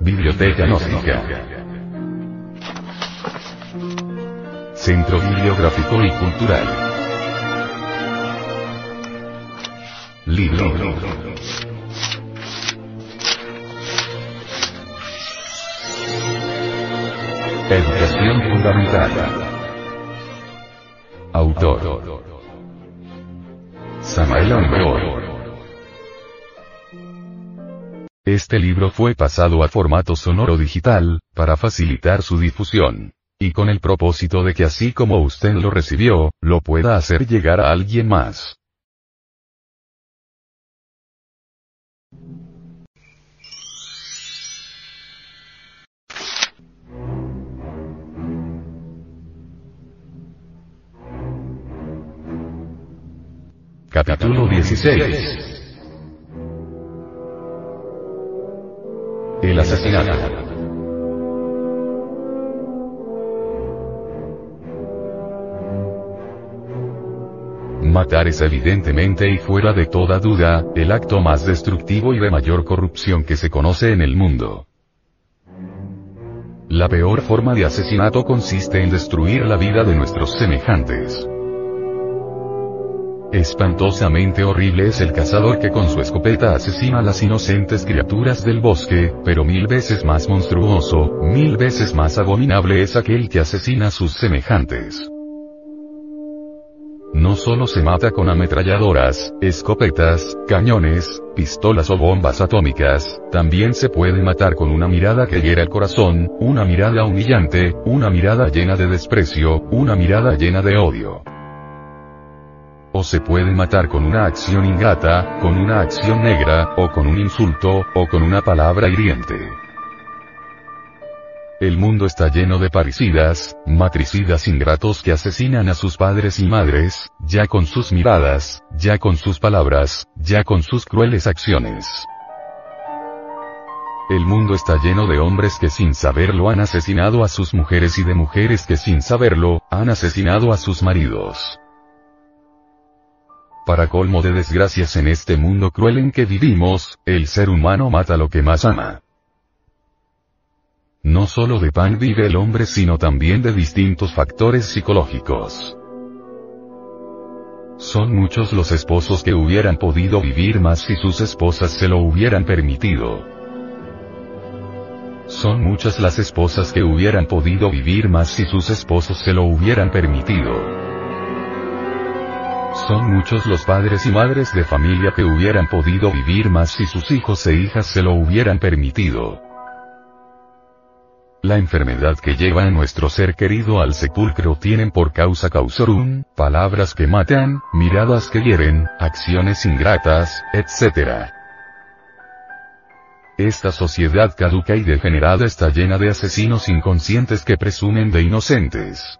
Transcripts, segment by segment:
Biblioteca Gnóstica. Centro Bibliográfico y Cultural. Libro. Educación Fundamental. Autor. Samael Aumbeor. Este libro fue pasado a formato sonoro digital, para facilitar su difusión. Y con el propósito de que así como usted lo recibió, lo pueda hacer llegar a alguien más. Capítulo 16 El asesinato. Matar es evidentemente y fuera de toda duda, el acto más destructivo y de mayor corrupción que se conoce en el mundo. La peor forma de asesinato consiste en destruir la vida de nuestros semejantes. Espantosamente horrible es el cazador que con su escopeta asesina a las inocentes criaturas del bosque, pero mil veces más monstruoso, mil veces más abominable es aquel que asesina a sus semejantes. No solo se mata con ametralladoras, escopetas, cañones, pistolas o bombas atómicas, también se puede matar con una mirada que hiera el corazón, una mirada humillante, una mirada llena de desprecio, una mirada llena de odio. O se puede matar con una acción ingrata, con una acción negra, o con un insulto, o con una palabra hiriente. El mundo está lleno de parricidas, matricidas ingratos que asesinan a sus padres y madres, ya con sus miradas, ya con sus palabras, ya con sus crueles acciones. El mundo está lleno de hombres que sin saberlo han asesinado a sus mujeres y de mujeres que sin saberlo, han asesinado a sus maridos. Para colmo de desgracias en este mundo cruel en que vivimos, el ser humano mata lo que más ama. No solo de pan vive el hombre sino también de distintos factores psicológicos. Son muchos los esposos que hubieran podido vivir más si sus esposas se lo hubieran permitido. Son muchas las esposas que hubieran podido vivir más si sus esposos se lo hubieran permitido. Son muchos los padres y madres de familia que hubieran podido vivir más si sus hijos e hijas se lo hubieran permitido. La enfermedad que lleva a nuestro ser querido al sepulcro tienen por causa causorum, palabras que matan, miradas que hieren, acciones ingratas, etc. Esta sociedad caduca y degenerada está llena de asesinos inconscientes que presumen de inocentes.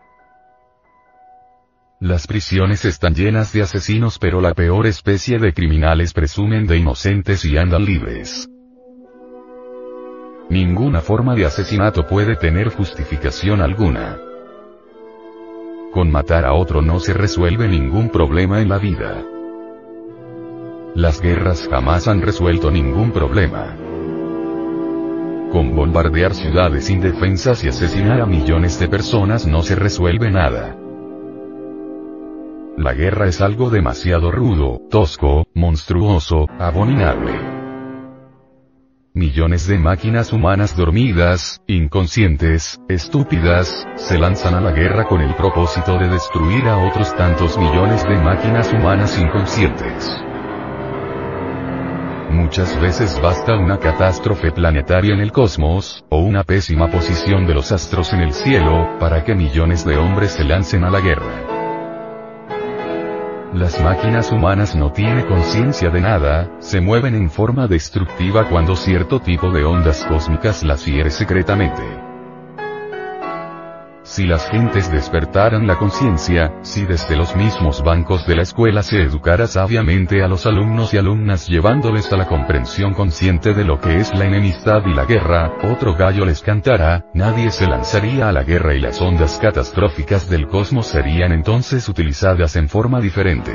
Las prisiones están llenas de asesinos pero la peor especie de criminales presumen de inocentes y andan libres. Ninguna forma de asesinato puede tener justificación alguna. Con matar a otro no se resuelve ningún problema en la vida. Las guerras jamás han resuelto ningún problema. Con bombardear ciudades indefensas y asesinar a millones de personas no se resuelve nada. La guerra es algo demasiado rudo, tosco, monstruoso, abominable. Millones de máquinas humanas dormidas, inconscientes, estúpidas, se lanzan a la guerra con el propósito de destruir a otros tantos millones de máquinas humanas inconscientes. Muchas veces basta una catástrofe planetaria en el cosmos, o una pésima posición de los astros en el cielo, para que millones de hombres se lancen a la guerra. Las máquinas humanas no tienen conciencia de nada, se mueven en forma destructiva cuando cierto tipo de ondas cósmicas las hiere secretamente. Si las gentes despertaran la conciencia, si desde los mismos bancos de la escuela se educara sabiamente a los alumnos y alumnas llevándoles a la comprensión consciente de lo que es la enemistad y la guerra, otro gallo les cantará, nadie se lanzaría a la guerra y las ondas catastróficas del cosmos serían entonces utilizadas en forma diferente.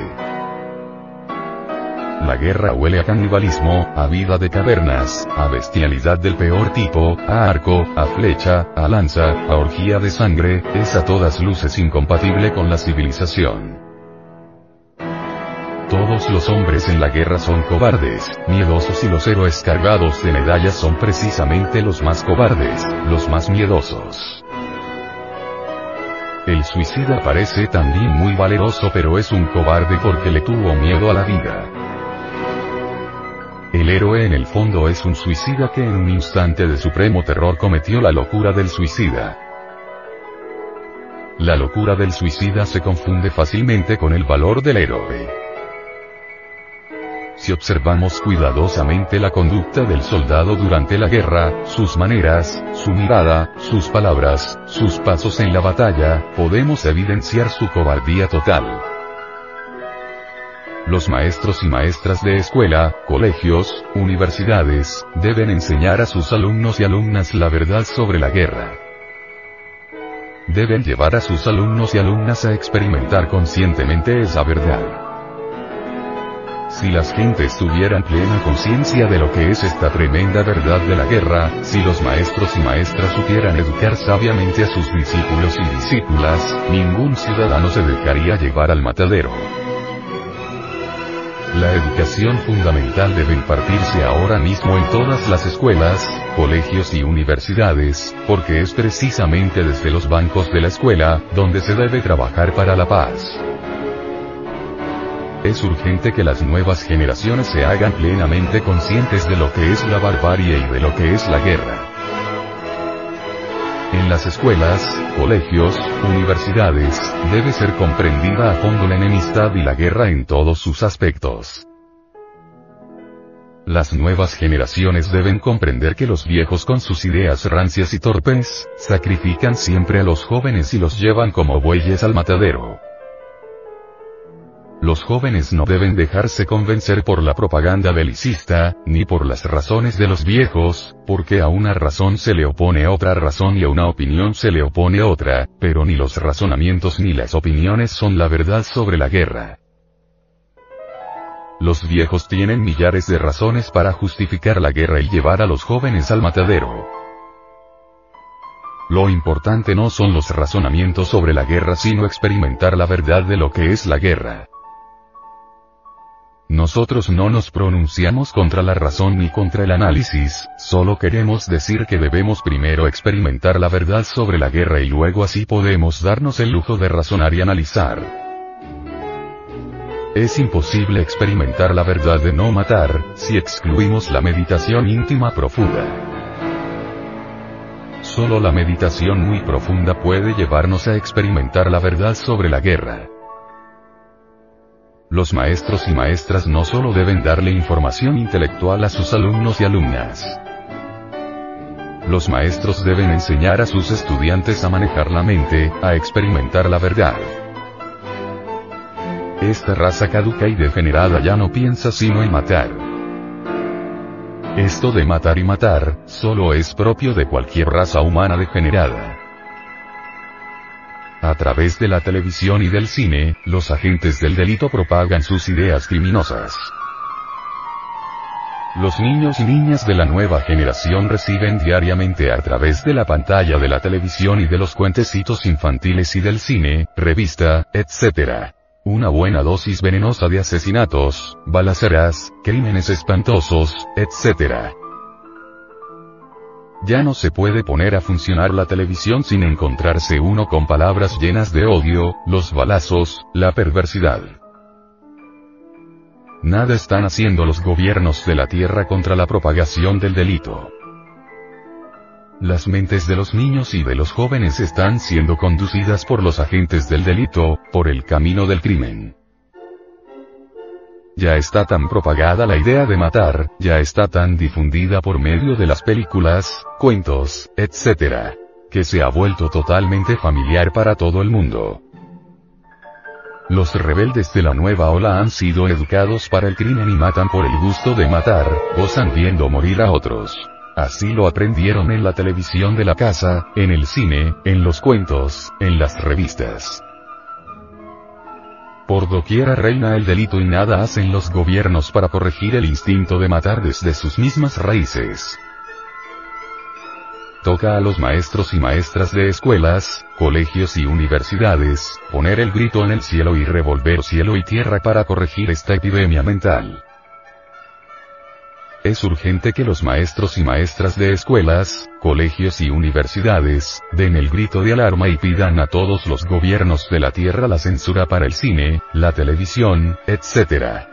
La guerra huele a canibalismo, a vida de cavernas, a bestialidad del peor tipo, a arco, a flecha, a lanza, a orgía de sangre, es a todas luces incompatible con la civilización. Todos los hombres en la guerra son cobardes, miedosos y los héroes cargados de medallas son precisamente los más cobardes, los más miedosos. El suicida parece también muy valeroso pero es un cobarde porque le tuvo miedo a la vida. El héroe en el fondo es un suicida que en un instante de supremo terror cometió la locura del suicida. La locura del suicida se confunde fácilmente con el valor del héroe. Si observamos cuidadosamente la conducta del soldado durante la guerra, sus maneras, su mirada, sus palabras, sus pasos en la batalla, podemos evidenciar su cobardía total. Los maestros y maestras de escuela, colegios, universidades, deben enseñar a sus alumnos y alumnas la verdad sobre la guerra. Deben llevar a sus alumnos y alumnas a experimentar conscientemente esa verdad. Si las gentes tuvieran plena conciencia de lo que es esta tremenda verdad de la guerra, si los maestros y maestras supieran educar sabiamente a sus discípulos y discípulas, ningún ciudadano se dejaría llevar al matadero. La educación fundamental debe impartirse ahora mismo en todas las escuelas, colegios y universidades, porque es precisamente desde los bancos de la escuela, donde se debe trabajar para la paz. Es urgente que las nuevas generaciones se hagan plenamente conscientes de lo que es la barbarie y de lo que es la guerra. En las escuelas, colegios, universidades, debe ser comprendida a fondo la enemistad y la guerra en todos sus aspectos. Las nuevas generaciones deben comprender que los viejos con sus ideas rancias y torpes, sacrifican siempre a los jóvenes y los llevan como bueyes al matadero. Los jóvenes no deben dejarse convencer por la propaganda belicista, ni por las razones de los viejos, porque a una razón se le opone otra razón y a una opinión se le opone otra, pero ni los razonamientos ni las opiniones son la verdad sobre la guerra. Los viejos tienen millares de razones para justificar la guerra y llevar a los jóvenes al matadero. Lo importante no son los razonamientos sobre la guerra sino experimentar la verdad de lo que es la guerra. Nosotros no nos pronunciamos contra la razón ni contra el análisis, solo queremos decir que debemos primero experimentar la verdad sobre la guerra y luego así podemos darnos el lujo de razonar y analizar. Es imposible experimentar la verdad de no matar, si excluimos la meditación íntima profunda. Solo la meditación muy profunda puede llevarnos a experimentar la verdad sobre la guerra. Los maestros y maestras no solo deben darle información intelectual a sus alumnos y alumnas. Los maestros deben enseñar a sus estudiantes a manejar la mente, a experimentar la verdad. Esta raza caduca y degenerada ya no piensa sino en matar. Esto de matar y matar, solo es propio de cualquier raza humana degenerada. A través de la televisión y del cine, los agentes del delito propagan sus ideas criminosas. Los niños y niñas de la nueva generación reciben diariamente a través de la pantalla de la televisión y de los cuentecitos infantiles y del cine, revista, etc. Una buena dosis venenosa de asesinatos, balaceras, crímenes espantosos, etc. Ya no se puede poner a funcionar la televisión sin encontrarse uno con palabras llenas de odio, los balazos, la perversidad. Nada están haciendo los gobiernos de la tierra contra la propagación del delito. Las mentes de los niños y de los jóvenes están siendo conducidas por los agentes del delito, por el camino del crimen. Ya está tan propagada la idea de matar, ya está tan difundida por medio de las películas, cuentos, etc. que se ha vuelto totalmente familiar para todo el mundo. Los rebeldes de la nueva ola han sido educados para el crimen y matan por el gusto de matar, gozan viendo morir a otros. Así lo aprendieron en la televisión de la casa, en el cine, en los cuentos, en las revistas. Por doquiera reina el delito y nada hacen los gobiernos para corregir el instinto de matar desde sus mismas raíces. Toca a los maestros y maestras de escuelas, colegios y universidades, poner el grito en el cielo y revolver cielo y tierra para corregir esta epidemia mental. Es urgente que los maestros y maestras de escuelas, colegios y universidades, den el grito de alarma y pidan a todos los gobiernos de la Tierra la censura para el cine, la televisión, etc.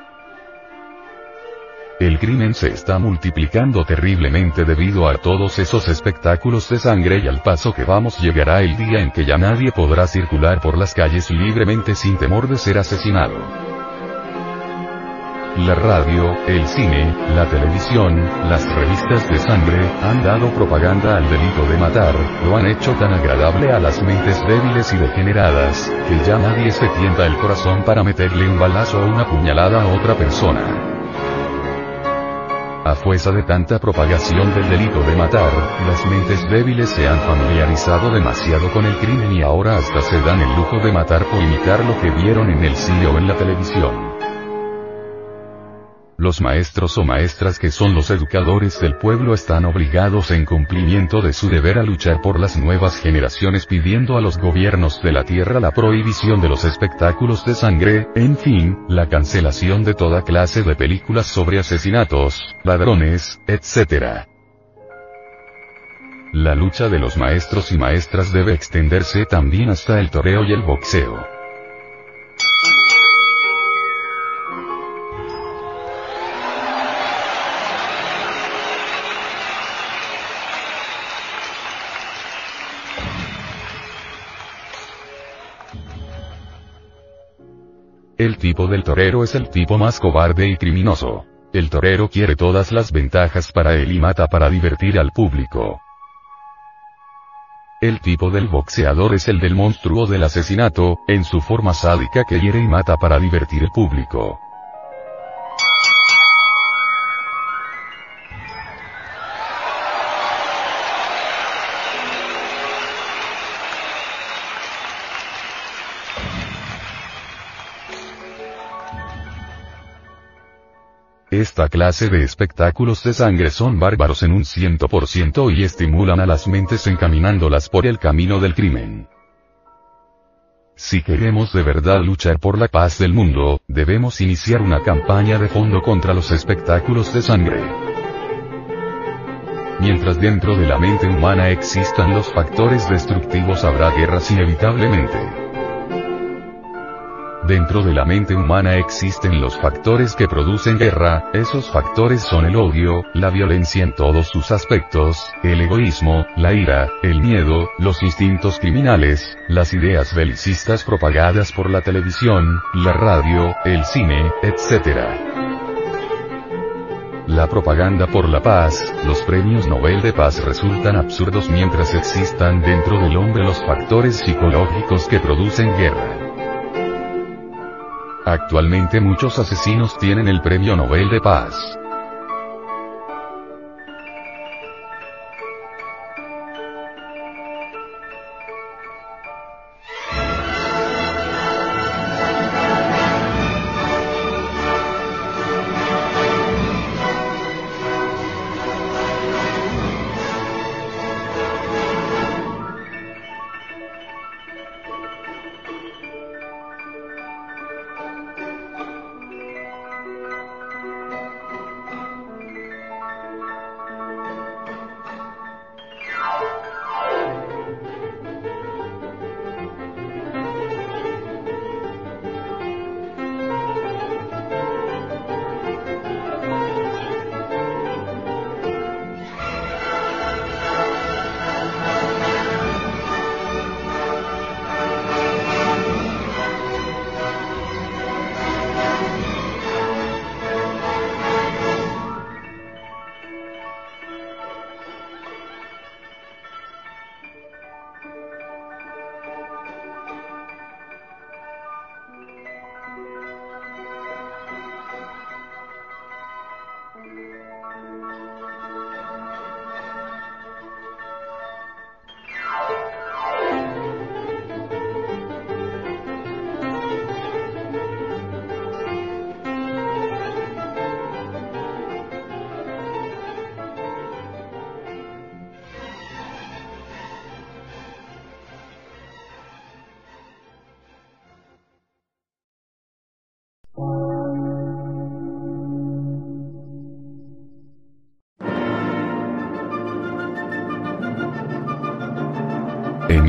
El crimen se está multiplicando terriblemente debido a todos esos espectáculos de sangre y al paso que vamos llegará el día en que ya nadie podrá circular por las calles libremente sin temor de ser asesinado. La radio, el cine, la televisión, las revistas de sangre, han dado propaganda al delito de matar, lo han hecho tan agradable a las mentes débiles y degeneradas, que ya nadie se tienta el corazón para meterle un balazo o una puñalada a otra persona. A fuerza de tanta propagación del delito de matar, las mentes débiles se han familiarizado demasiado con el crimen y ahora hasta se dan el lujo de matar por imitar lo que vieron en el cine o en la televisión. Los maestros o maestras que son los educadores del pueblo están obligados en cumplimiento de su deber a luchar por las nuevas generaciones pidiendo a los gobiernos de la tierra la prohibición de los espectáculos de sangre, en fin, la cancelación de toda clase de películas sobre asesinatos, ladrones, etc. La lucha de los maestros y maestras debe extenderse también hasta el toreo y el boxeo. Tipo del torero es el tipo más cobarde y criminoso. El torero quiere todas las ventajas para él y mata para divertir al público. El tipo del boxeador es el del monstruo del asesinato, en su forma sádica que hiere y mata para divertir al público. Esta clase de espectáculos de sangre son bárbaros en un ciento por ciento y estimulan a las mentes encaminándolas por el camino del crimen. Si queremos de verdad luchar por la paz del mundo, debemos iniciar una campaña de fondo contra los espectáculos de sangre. Mientras dentro de la mente humana existan los factores destructivos habrá guerras inevitablemente. Dentro de la mente humana existen los factores que producen guerra, esos factores son el odio, la violencia en todos sus aspectos, el egoísmo, la ira, el miedo, los instintos criminales, las ideas belicistas propagadas por la televisión, la radio, el cine, etc. La propaganda por la paz, los premios Nobel de paz resultan absurdos mientras existan dentro del hombre los factores psicológicos que producen guerra. Actualmente muchos asesinos tienen el Premio Nobel de Paz.